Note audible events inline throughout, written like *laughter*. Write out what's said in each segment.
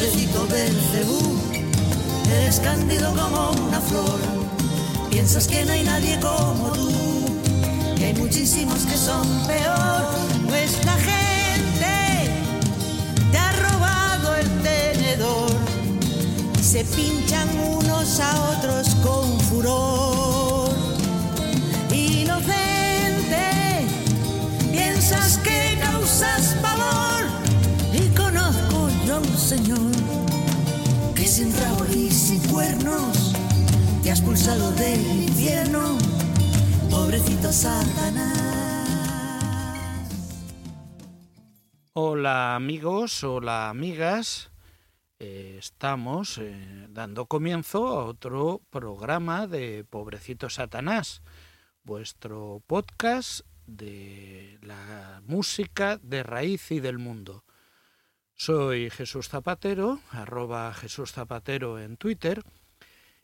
Pobrecito Belcebú, eres cándido como una flor. Piensas que no hay nadie como tú, que hay muchísimos que son peor. Nuestra gente te ha robado el tenedor y se pinchan unos a otros con furor. Y cuernos te del infierno, pobrecito Satanás. Hola amigos, hola amigas. Eh, estamos eh, dando comienzo a otro programa de Pobrecito Satanás, vuestro podcast de la música de raíz y del mundo. Soy Jesús Zapatero, arroba Jesús Zapatero en Twitter,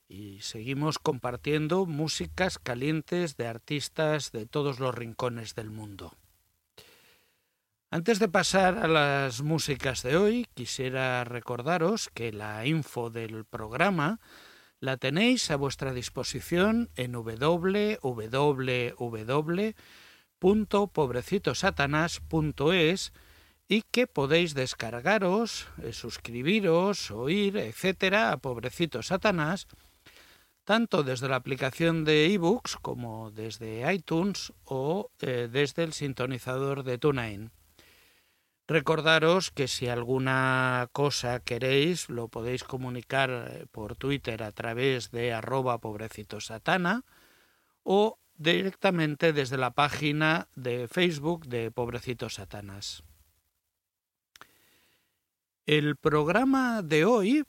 y seguimos compartiendo músicas calientes de artistas de todos los rincones del mundo. Antes de pasar a las músicas de hoy, quisiera recordaros que la info del programa la tenéis a vuestra disposición en www.pobrecitosatanás.es y que podéis descargaros, eh, suscribiros, oír, etcétera, a Pobrecito Satanás, tanto desde la aplicación de ebooks como desde iTunes o eh, desde el sintonizador de TuneIn. Recordaros que si alguna cosa queréis lo podéis comunicar eh, por Twitter a través de arroba pobrecitosatana o directamente desde la página de Facebook de Pobrecitos Satanas. El programa de hoy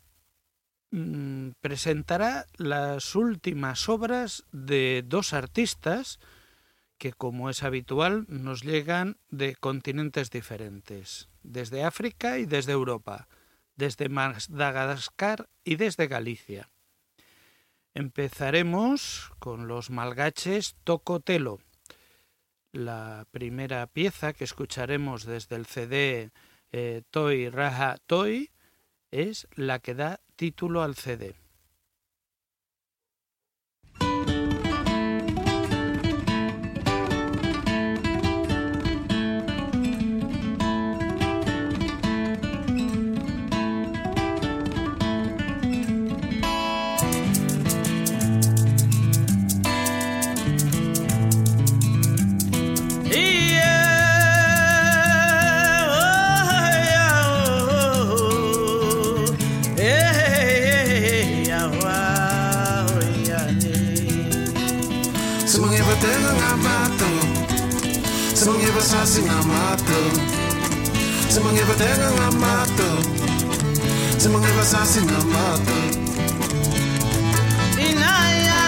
mm, presentará las últimas obras de dos artistas que, como es habitual, nos llegan de continentes diferentes, desde África y desde Europa, desde Madagascar y desde Galicia. Empezaremos con los malgaches Tocotelo. La primera pieza que escucharemos desde el CD eh, Toy Raja Toy es la que da título al CD. Ze mag even tegen la mato. Ze mag even sassi na mato. Inaya.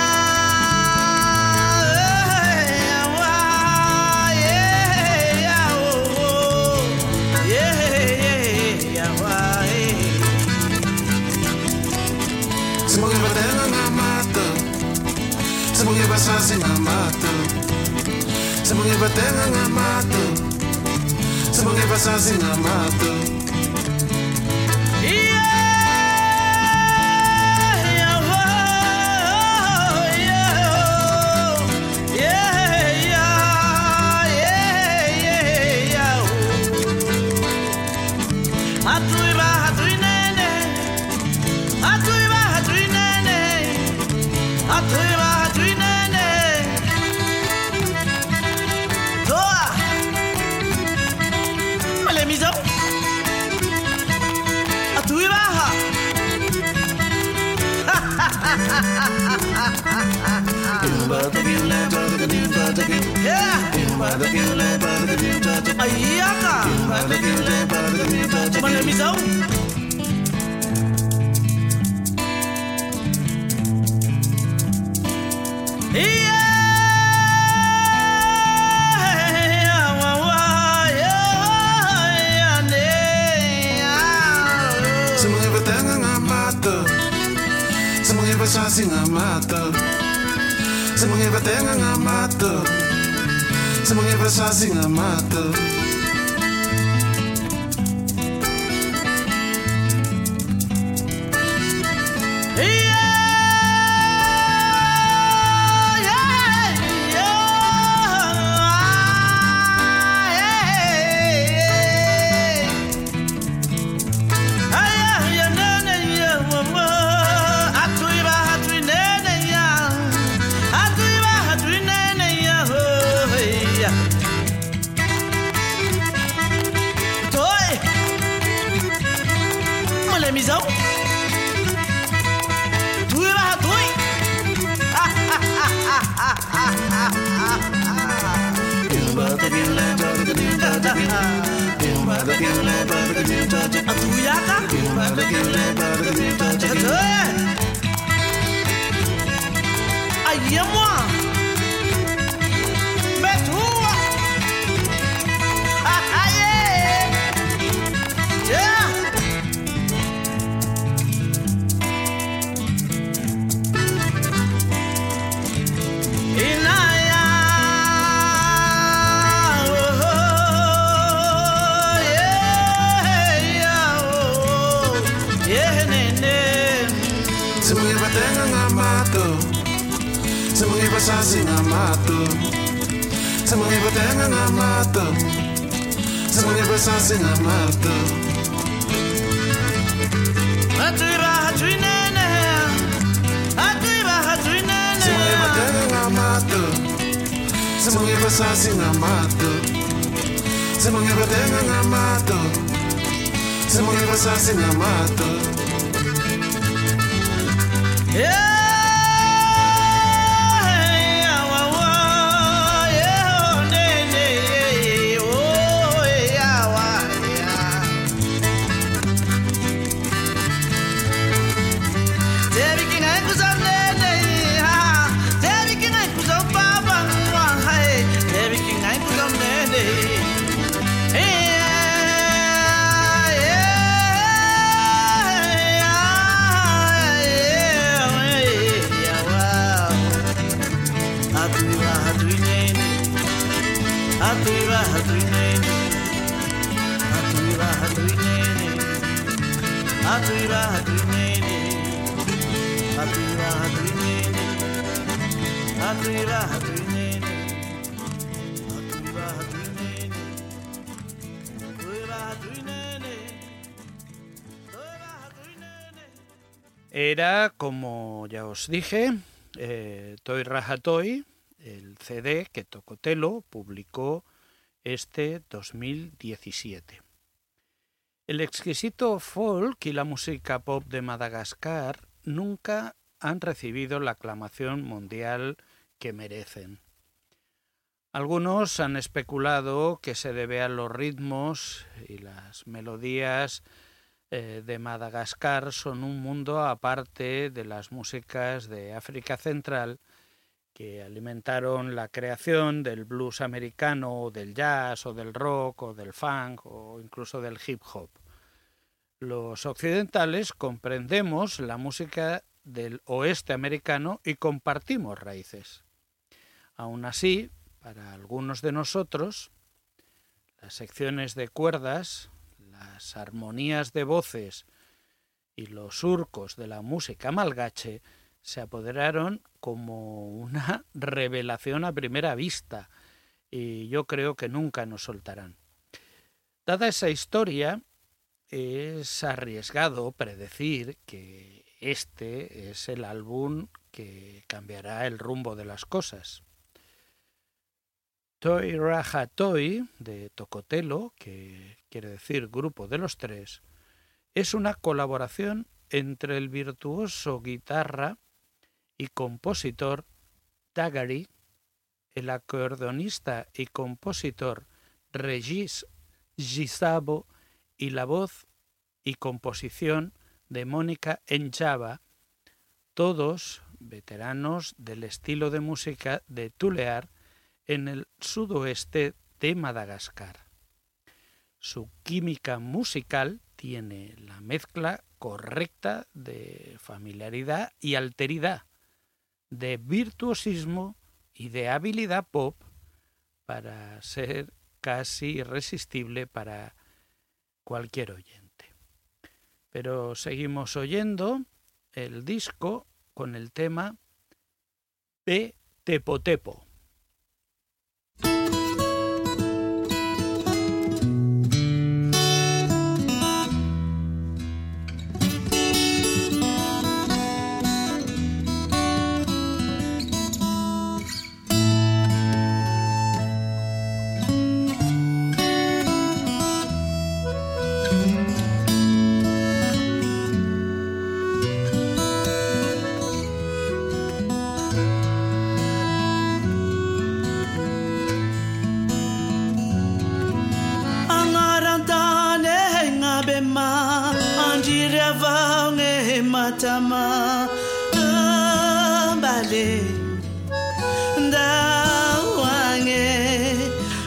Ze mag even tegen la mato. Ze mag even sassi na mato. Ze mag even tegen la mato. Você vai sozinha, mata. Ayaka! Malamisaw! Yeah! ba siya singamato? Sa mga iba't nga mato Sa mga iba't siya singamato Yeah, one. singing our anthem. Someone give us a sing our anthem. Hatuiba hatuinene, hatuiba hatuinene. Someone give us a sing our anthem. Someone give us a sing our anthem. Someone give us a sing our anthem. Someone give us a sing our anthem. Yeah. Era, como ya os dije, eh, Toy Rajatoy, el CD que Tocotelo publicó este 2017. El exquisito folk y la música pop de Madagascar nunca han recibido la aclamación mundial que merecen. Algunos han especulado que se debe a los ritmos y las melodías eh, de Madagascar son un mundo aparte de las músicas de África Central que alimentaron la creación del blues americano, o del jazz, o del rock, o del funk, o incluso del hip hop. Los occidentales comprendemos la música del oeste americano y compartimos raíces. Aún así, para algunos de nosotros, las secciones de cuerdas, las armonías de voces y los surcos de la música malgache se apoderaron como una *laughs* revelación a primera vista y yo creo que nunca nos soltarán. Dada esa historia, es arriesgado predecir que este es el álbum que cambiará el rumbo de las cosas. Toy Raja Toy de Tocotelo, que quiere decir grupo de los tres, es una colaboración entre el virtuoso guitarra y compositor Tagari el acordeonista y compositor Regis Gisabo y la voz y composición de Mónica Enchava, todos veteranos del estilo de música de Tulear en el sudoeste de Madagascar. Su química musical tiene la mezcla correcta de familiaridad y alteridad, de virtuosismo y de habilidad pop para ser casi irresistible para cualquier oyente. Pero seguimos oyendo el disco con el tema P Tepo. tamaa mbale ndawange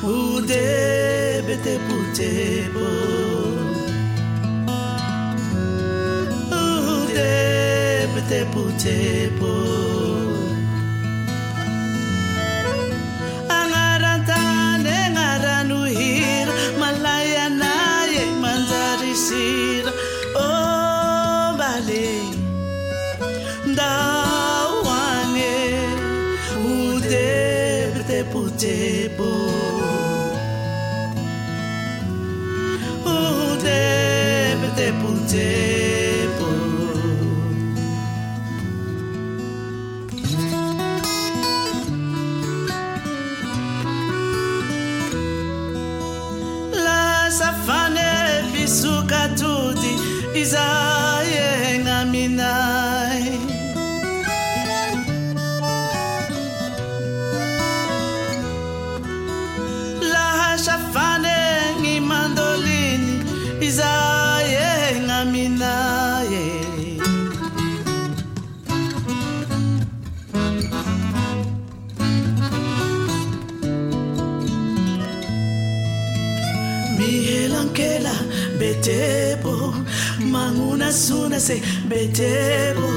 udebetebutebo udebetebutebo table. Oh, table, table, table. betebo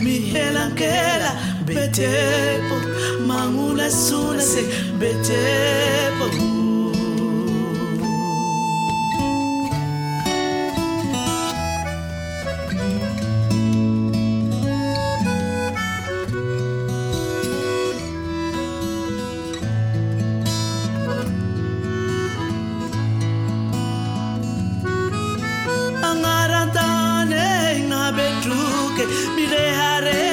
mihelangela betebo mangula sula se betebo ngabetruke mirehare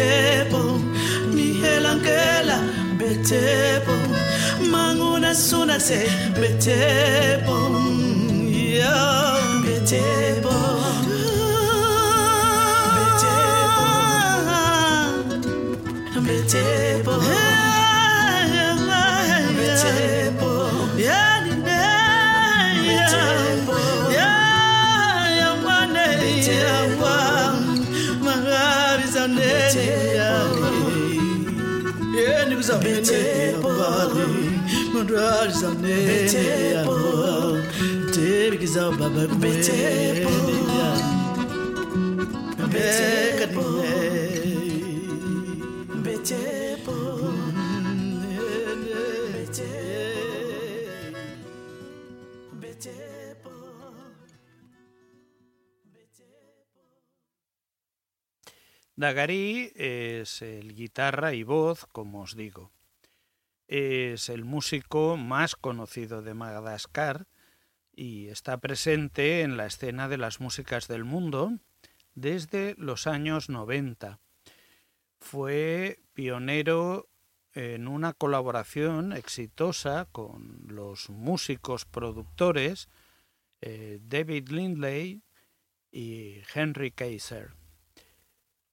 betebo nihelangela betebo manguna sunase betebo Dagari es el guitarra y voz, como os digo. Es el músico más conocido de Madagascar y está presente en la escena de las músicas del mundo desde los años 90. Fue pionero en una colaboración exitosa con los músicos productores eh, David Lindley y Henry Kaiser.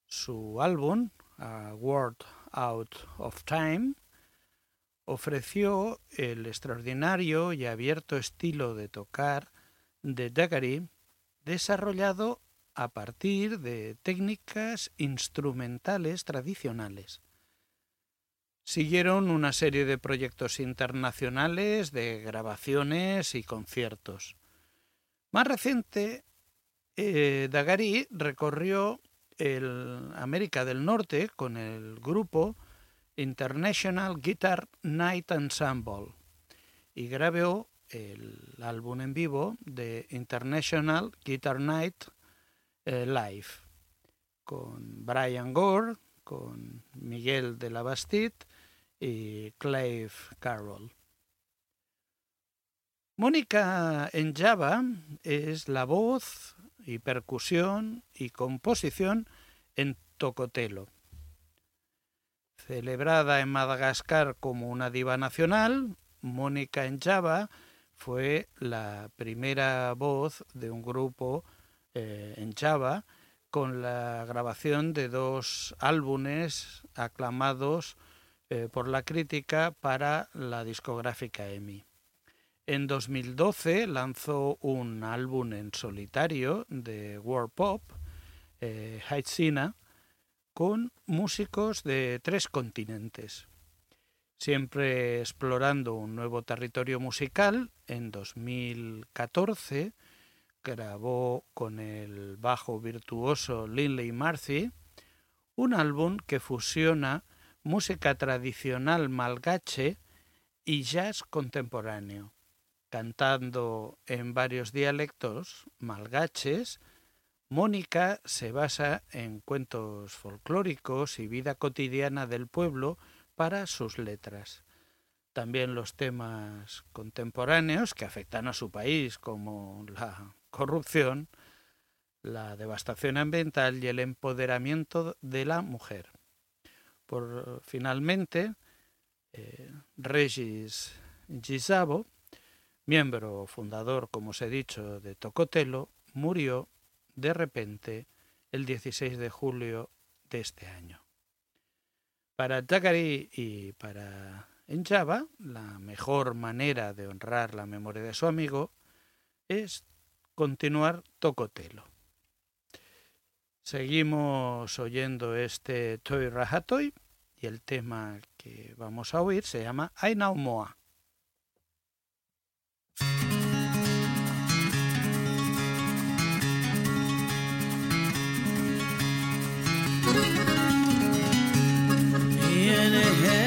Su álbum, A Word Out of Time, ofreció el extraordinario y abierto estilo de tocar de Dagary desarrollado a partir de técnicas instrumentales tradicionales. Siguieron una serie de proyectos internacionales de grabaciones y conciertos. Más reciente, eh, recorrió el América del Norte con el grupo International Guitar Night Ensemble y grabó el álbum en vivo de International Guitar Night eh, Live con Brian Gore, con Miguel de la Bastide y Clive Carroll. Mónica en Java es la voz y percusión y composición en tocotelo. Celebrada en Madagascar como una diva nacional, Mónica en Java fue la primera voz de un grupo eh, en Java con la grabación de dos álbumes aclamados eh, por la crítica para la discográfica EMI. En 2012 lanzó un álbum en solitario de world pop, eh, con músicos de tres continentes. Siempre explorando un nuevo territorio musical, en 2014 grabó con el bajo virtuoso Linley Marcy un álbum que fusiona música tradicional malgache y jazz contemporáneo cantando en varios dialectos malgaches, Mónica se basa en cuentos folclóricos y vida cotidiana del pueblo para sus letras. También los temas contemporáneos que afectan a su país, como la corrupción, la devastación ambiental y el empoderamiento de la mujer. Por finalmente, eh, Regis Gisabo miembro fundador, como os he dicho, de Tocotelo, murió de repente el 16 de julio de este año. Para Takari y para Enjava, la mejor manera de honrar la memoria de su amigo es continuar Tocotelo. Seguimos oyendo este Toy Rajatoy y el tema que vamos a oír se llama Ainaumoa. in a head.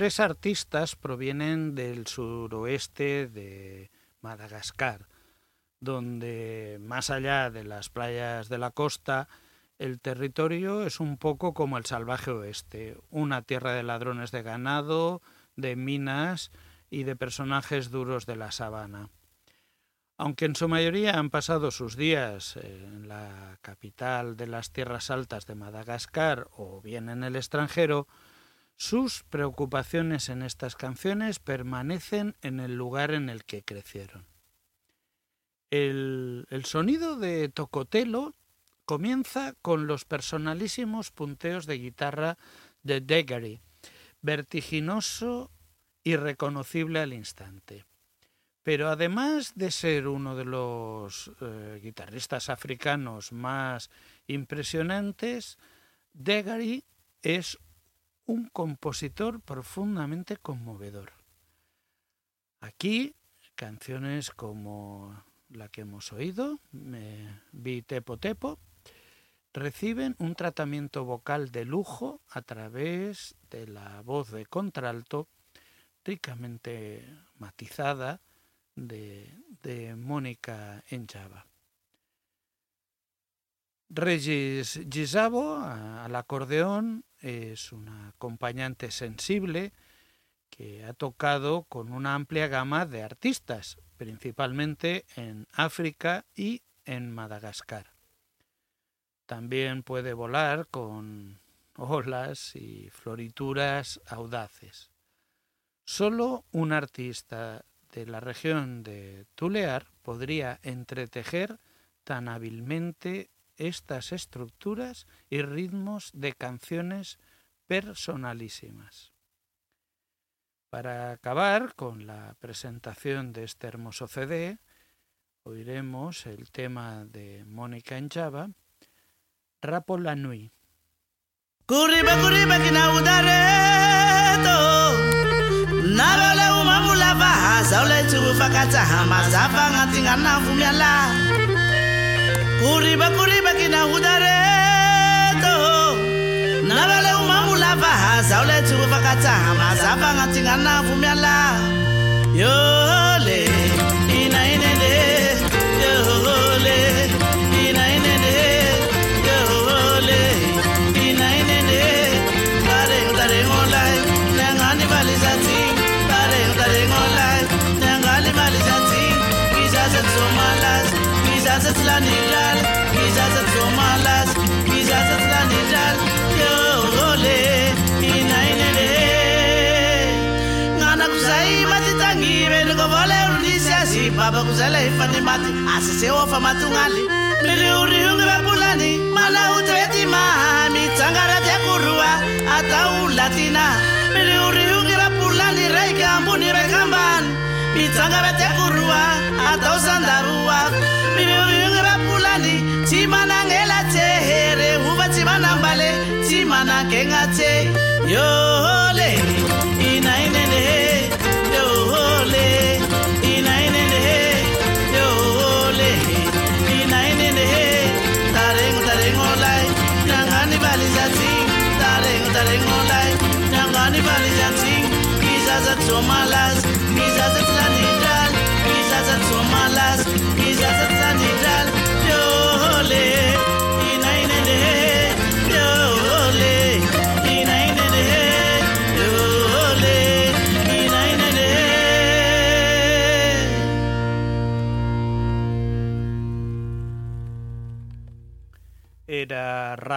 tres artistas provienen del suroeste de Madagascar, donde más allá de las playas de la costa, el territorio es un poco como el salvaje oeste, una tierra de ladrones de ganado, de minas y de personajes duros de la sabana. Aunque en su mayoría han pasado sus días en la capital de las tierras altas de Madagascar o bien en el extranjero, sus preocupaciones en estas canciones permanecen en el lugar en el que crecieron. El, el sonido de Tocotelo comienza con los personalísimos punteos de guitarra de Degary, vertiginoso y reconocible al instante. Pero además de ser uno de los eh, guitarristas africanos más impresionantes, Degary es un compositor profundamente conmovedor. Aquí, canciones como la que hemos oído, Vi Tepo Tepo, reciben un tratamiento vocal de lujo a través de la voz de contralto ricamente matizada de, Mónica Enjava. Regis Gisabo al acordeón es una acompañante sensible que ha tocado con una amplia gama de artistas, principalmente en África y en Madagascar. También puede volar con olas y florituras audaces. Solo un artista de la región de Tulear podría entretejer tan hábilmente estas estructuras y ritmos de canciones personalísimas. Para acabar con la presentación de este hermoso CD, oiremos el tema de Mónica en Java, Rapo la fumiala kuriba kuriba kina udareto na vale umamula vahaza uleti kuvakatsa hamaza vangatingana vumyala yole ina inene yole ina inene yole ina inene bare udare lavako zay le efa ny maty aseseo fa matognaly mirioriogny vabolany malaotoety maha mitsangaraha tiakoroa atao latina. Mirioriogny vabolany raika ambony raika ambany mitsangara tiakoroa atao sandaro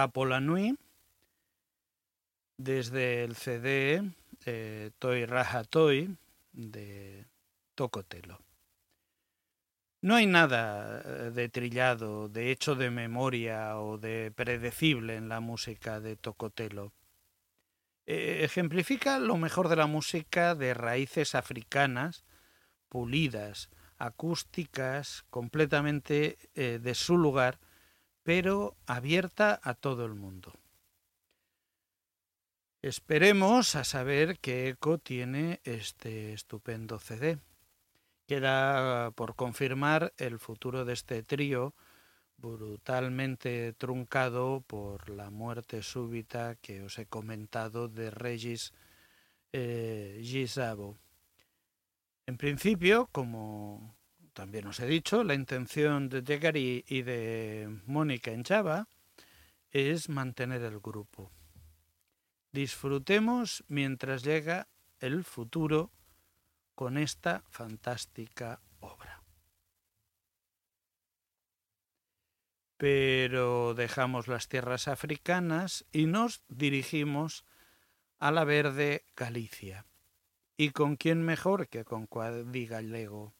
era Rapo la Nui, desde el CD eh, Toy Raja Toy de Tocotelo. No hay nada eh, de trillado, de hecho de memoria o de predecible en la música de Tocotelo. Eh, ejemplifica lo mejor de la música de raíces africanas, pulidas, acústicas, completamente de su lugar, pero abierta a todo el mundo. Esperemos a saber qué eco tiene este estupendo CD. Queda por confirmar el futuro de este trío, brutalmente truncado por la muerte súbita que os he comentado de Regis eh, Gisabo. En principio, como también os he dicho, la intención de Degari y de Mónica en Java es mantener el grupo. Disfrutemos mientras llega el futuro con esta fantástica obra. Pero dejamos las tierras africanas y nos dirigimos a la verde Galicia. ¿Y con quién mejor que con Cuadri Gallego?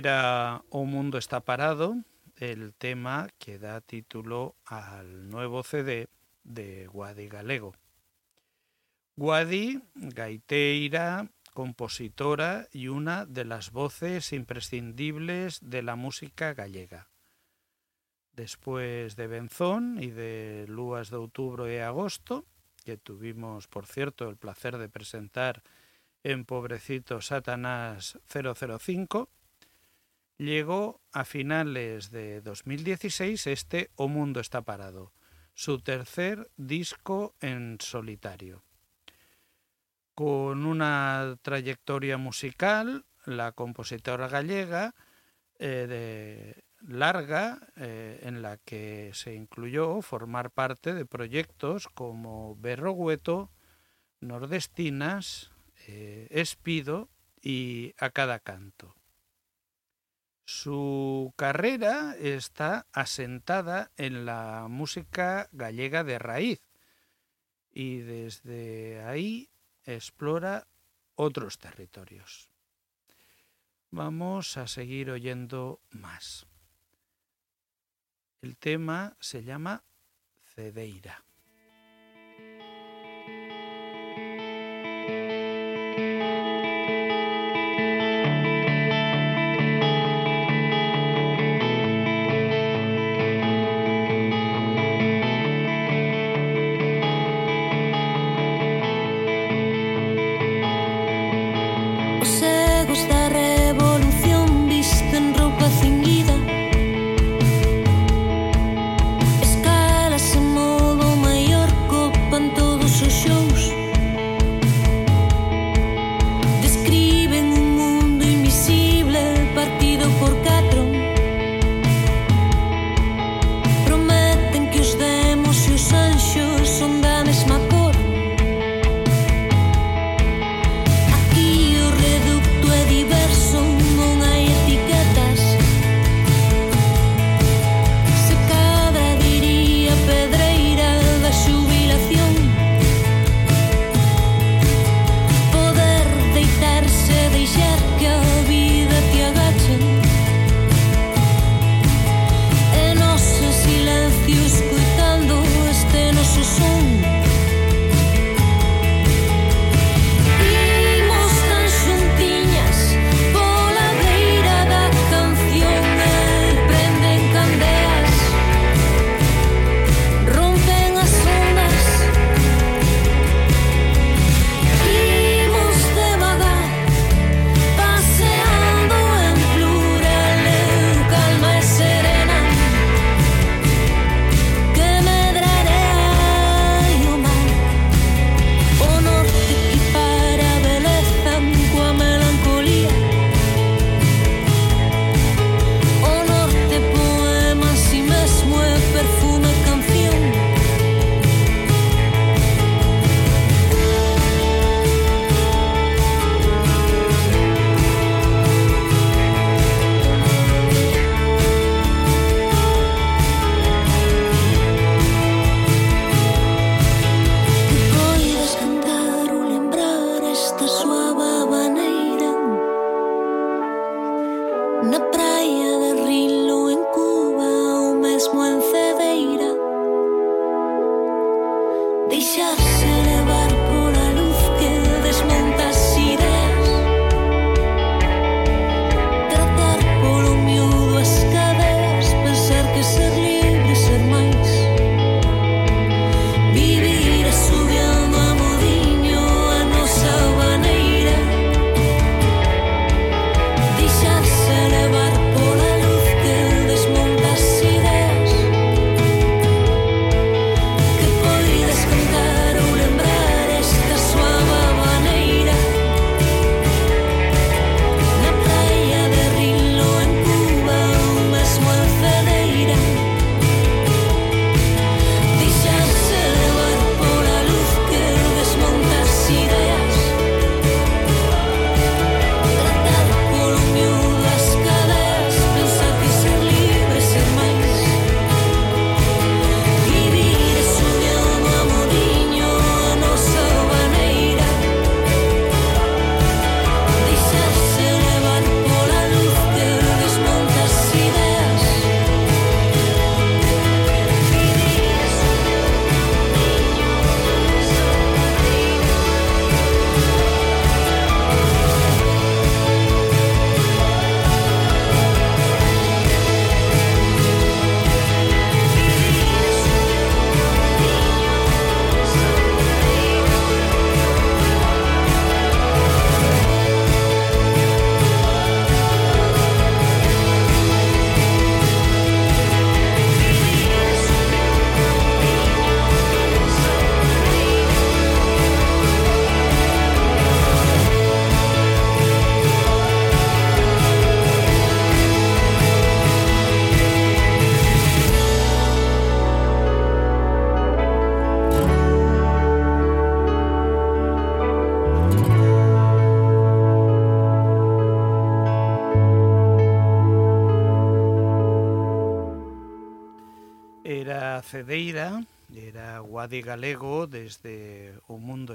Era O Mundo está parado, el tema que da título al nuevo CD de Guadi Galego. Guadi, gaiteira, compositora y una de las voces imprescindibles de la música gallega. Después de Benzón y de Lúas de Outubro e Agosto, que tuvimos, por cierto, el placer de presentar en Pobrecito Satanás 005, llegó a finales de 2016 este O Mundo está parado, su tercer disco en solitario. Con una trayectoria musical, la compositora gallega eh, de larga eh, en la que se incluyó formar parte de proyectos como Berrogueto, Nordestinas, eh, Espido y A Cada Canto. Su carrera está asentada en la música gallega de raíz y desde ahí explora otros territorios. Vamos a seguir oyendo más. El tema se llama Cedeira.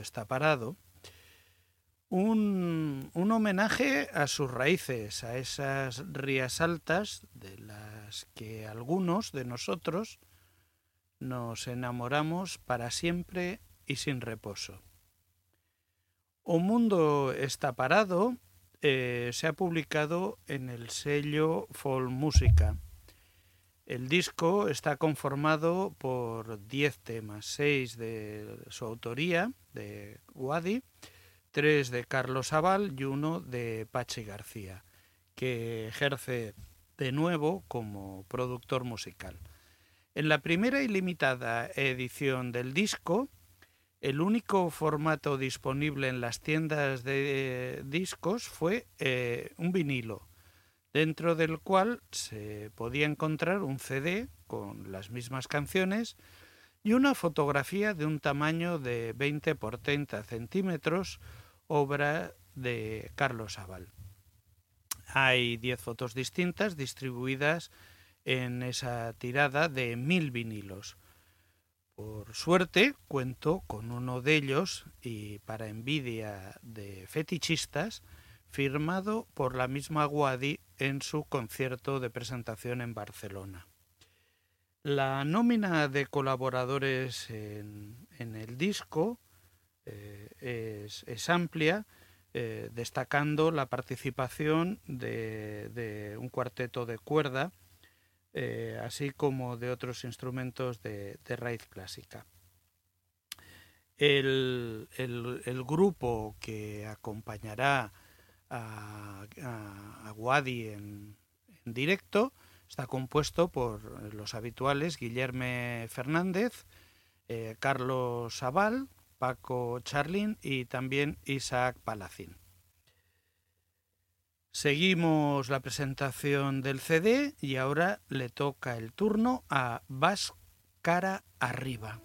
Está parado, un, un, homenaje a sus raíces, a esas rías altas de las que algunos de nosotros nos enamoramos para siempre y sin reposo. O Mundo está parado eh, se ha publicado en el sello Folk Música. El disco está conformado por 10 temas, 6 de su autoría, de Wadi, 3 de Carlos Aval y uno de Pachi García, que ejerce de nuevo como productor musical. En la primera y limitada edición del disco, el único formato disponible en las tiendas de discos fue eh, un vinilo, dentro del cual se podía encontrar un CD con las mismas canciones y una fotografía de un tamaño de 20 por 30 centímetros, obra de Carlos Aval. Hay 10 fotos distintas distribuidas en esa tirada de mil vinilos. Por suerte cuento con uno de ellos y para envidia de fetichistas, firmado por la misma Guadi en su concierto de presentación en Barcelona. La nómina de colaboradores en, el disco eh, es, amplia, eh, destacando la participación de un cuarteto de cuerda, eh, así como de otros instrumentos de, raíz clásica. El, grupo que acompañará a, a, Wadi en, directo está compuesto por los habituales Guillermo Fernández, eh, Carlos Aval, Paco Charlin y también Isaac Palacín. Seguimos la presentación del CD y ahora le toca el turno a Vas Cara Arriba.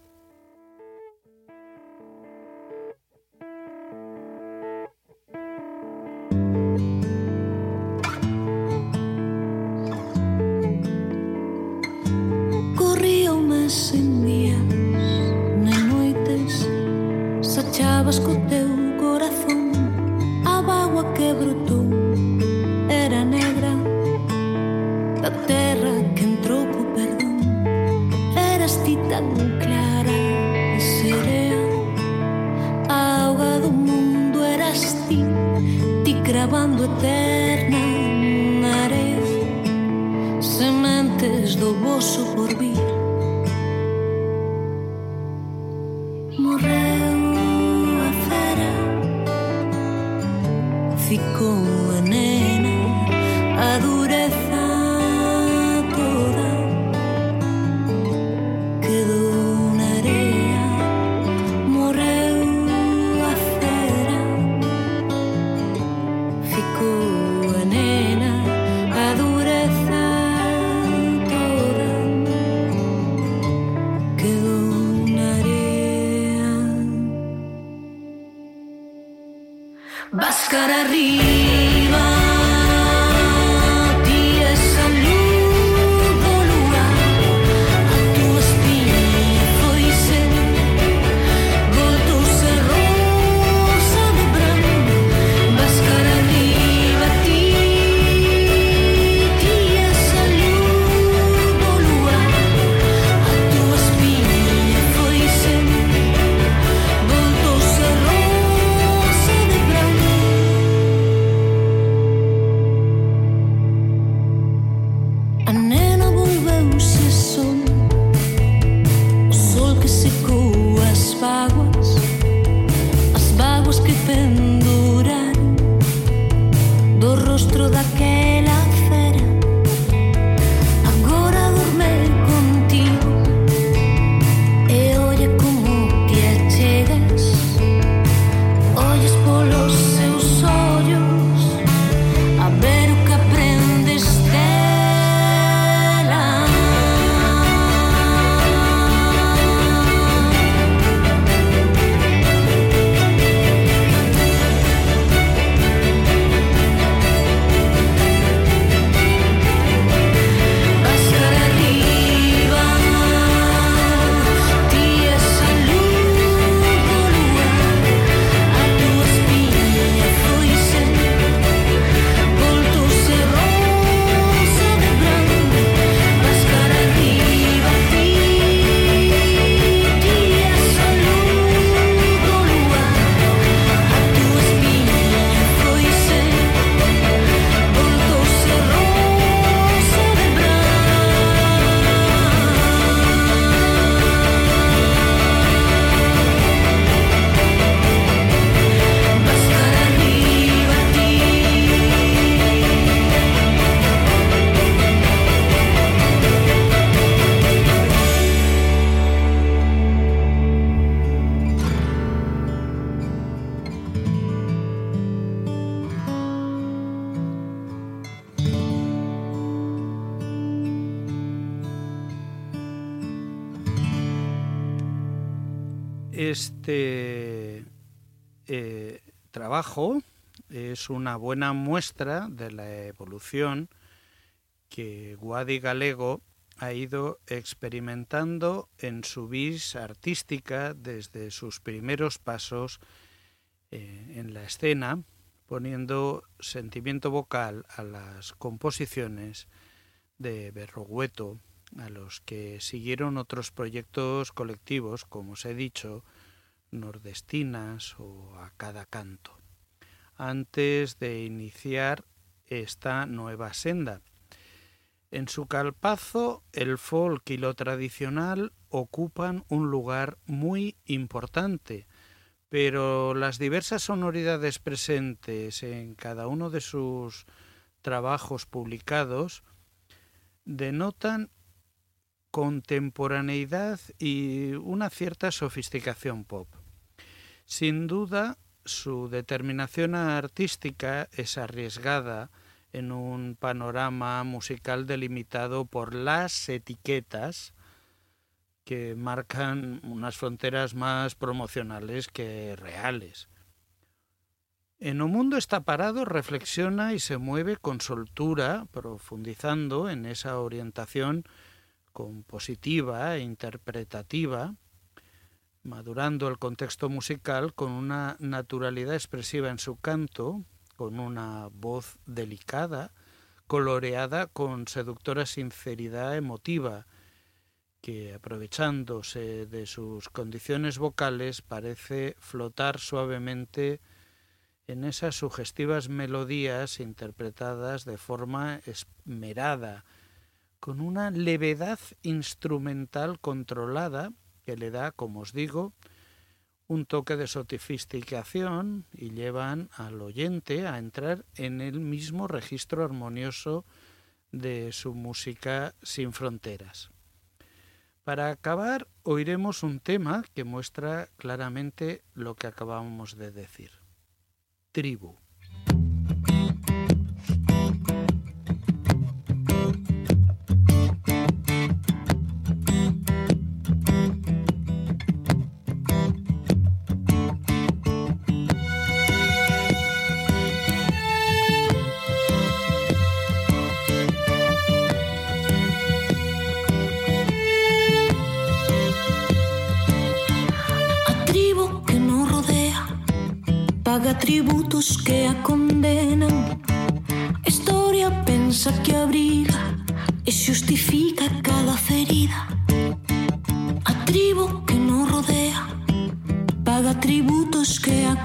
Este eh, trabajo es una buena muestra de la evolución que Guadi Galego ha ido experimentando en su vis artística desde sus primeros pasos eh, en la escena, poniendo sentimiento vocal a las composiciones de Berrogueto, a los que siguieron otros proyectos colectivos, como os he dicho, nordestinas o a cada canto, antes de iniciar esta nueva senda. En su calpazo, el folk y lo tradicional ocupan un lugar muy importante, pero las diversas sonoridades presentes en cada uno de sus trabajos publicados denotan contemporaneidad y una cierta sofisticación pop. Sin duda, su determinación artística es arriesgada en un panorama musical delimitado por las etiquetas que marcan unas fronteras más promocionales que reales. En un mundo está parado reflexiona y se mueve con soltura, profundizando en esa orientación compositiva e interpretativa, madurando el contexto musical con una naturalidad expresiva en su canto, con una voz delicada, coloreada con seductora sinceridad emotiva, que aprovechándose de sus condiciones vocales parece flotar suavemente en esas sugestivas melodías interpretadas de forma esmerada, con una levedad instrumental controlada que le da, como os digo, un toque de sofisticación y llevan al oyente a entrar en el mismo registro armonioso de su música sin fronteras. Para acabar, oiremos un tema que muestra claramente lo que acabamos de decir. Tribu. Tributos que a condenan. Historia pensa que abriga e xustifica cada ferida. A tribo que non rodea Paga tributos que a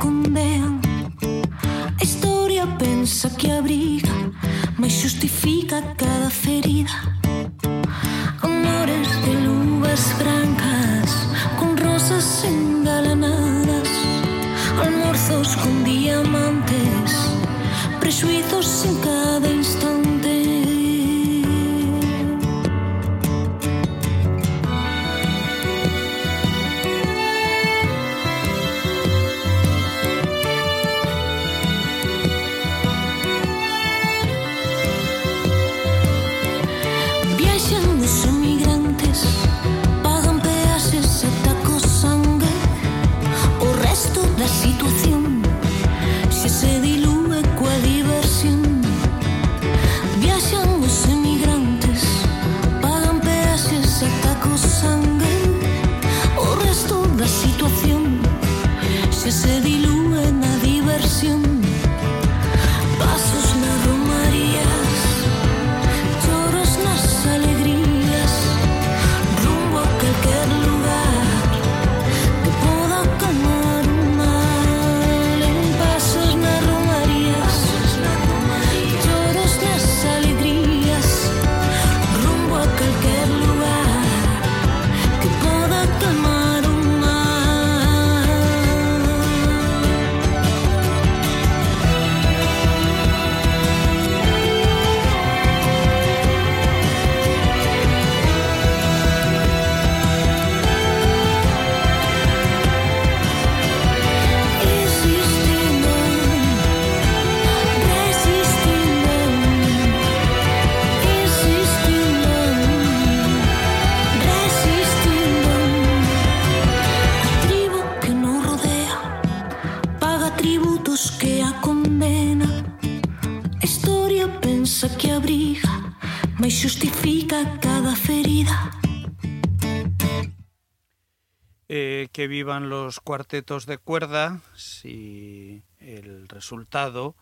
cuartetos de cuerda si el resultado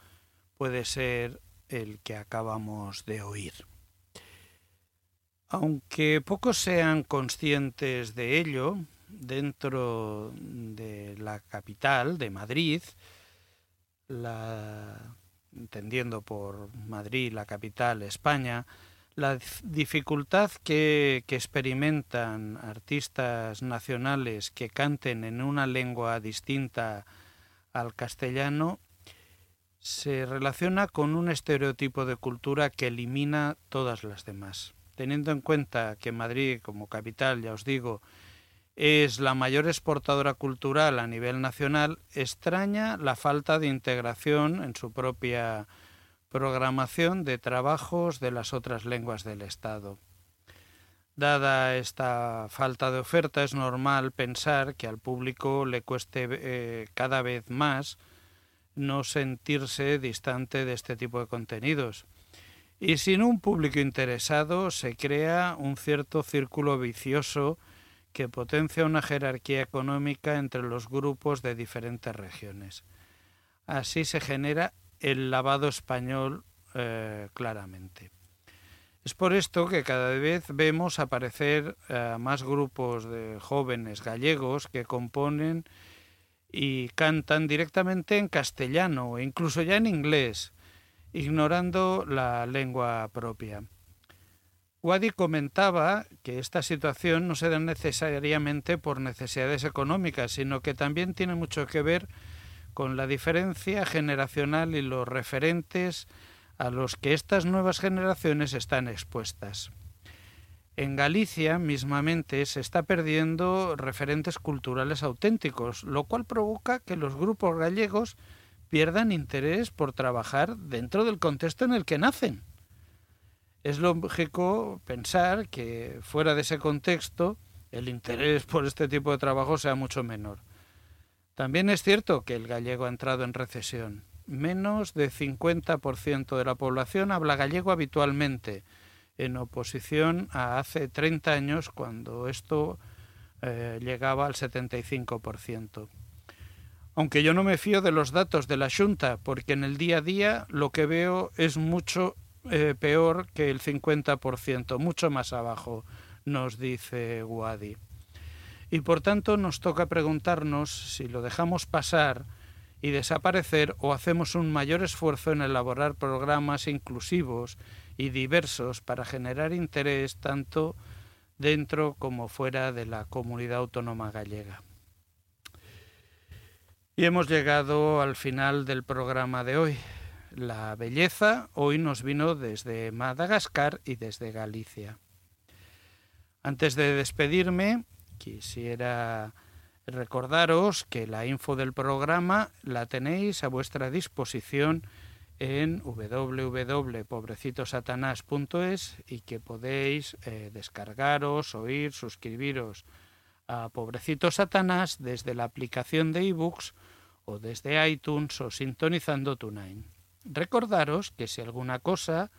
puede ser el que acabamos de oír. Aunque pocos sean conscientes de ello, dentro de la capital, de Madrid, la, entendiendo por Madrid la capital, España, la dificultad que, experimentan artistas nacionales que canten en una lengua distinta al castellano se relaciona con un estereotipo de cultura que elimina todas las demás. Teniendo en cuenta que Madrid, como capital, ya os digo, es la mayor exportadora cultural a nivel nacional, extraña la falta de integración en su propia programación de trabajos de las otras lenguas del Estado. Dada esta falta de oferta, es normal pensar que al público le cueste eh, cada vez más no sentirse distante de este tipo de contenidos. Y sin un público interesado se crea un cierto círculo vicioso que potencia una jerarquía económica entre los grupos de diferentes regiones. Así se genera el lavado español eh, claramente. Es por esto que cada vez vemos aparecer eh, más grupos de jóvenes gallegos que componen y cantan directamente en castellano e incluso ya en inglés, ignorando la lengua propia. Wadi comentaba que esta situación no se da necesariamente por necesidades económicas, sino que también tiene mucho que ver la diferencia generacional y los referentes a los que estas nuevas generaciones están expuestas. En Galicia mismamente se está perdiendo referentes culturales auténticos, lo cual provoca que los grupos gallegos pierdan interés por trabajar dentro del contexto en el que nacen. Es lógico pensar que fuera de ese contexto el interés por este tipo de trabajo sea mucho menor. También es cierto que el gallego ha entrado en recesión. Menos de 50% de la población habla gallego habitualmente, en oposición a hace 30 años cuando esto eh, llegaba al 75%. Aunque yo no me fío de los datos de la Junta, porque en el día a día lo que veo es mucho eh, peor que el 50%, mucho más abajo, nos dice Guadi. Y por tanto nos toca preguntarnos si lo dejamos pasar y desaparecer o hacemos un mayor esfuerzo en elaborar programas inclusivos y diversos para generar interés tanto dentro como fuera de la comunidad autónoma gallega. Y hemos llegado al final del programa de hoy. La belleza hoy nos vino desde Madagascar y desde Galicia. Antes de despedirme, quisiera recordaros que la info del programa la tenéis a vuestra disposición en www.pobrecitosatanás.es y que podéis eh, descargaros, oír, suscribiros a Pobrecito Satanás desde la aplicación de ebooks o desde iTunes o sintonizando TuneIn. Recordaros que si alguna cosa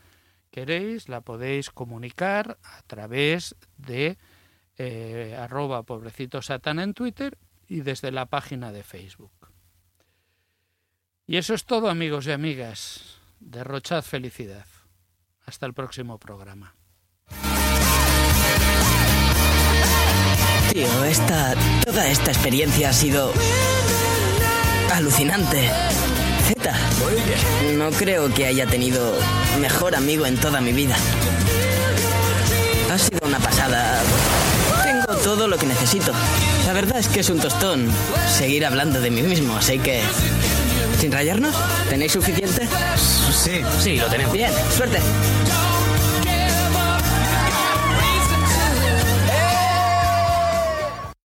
queréis la podéis comunicar a través de eh, arroba pobrecito satán en Twitter y desde la página de Facebook. Y eso es todo amigos y amigas. Derrochad felicidad. Hasta el próximo programa. Tío, esta. toda esta experiencia ha sido. alucinante. Z. No creo que haya tenido mejor amigo en toda mi vida. Ha sido una pasada todo lo que necesito. La verdad es que es un tostón seguir hablando de mí mismo, así que... ¿Sin rayarnos? ¿Tenéis suficiente? Sí, sí, lo tenemos. Bien, suerte.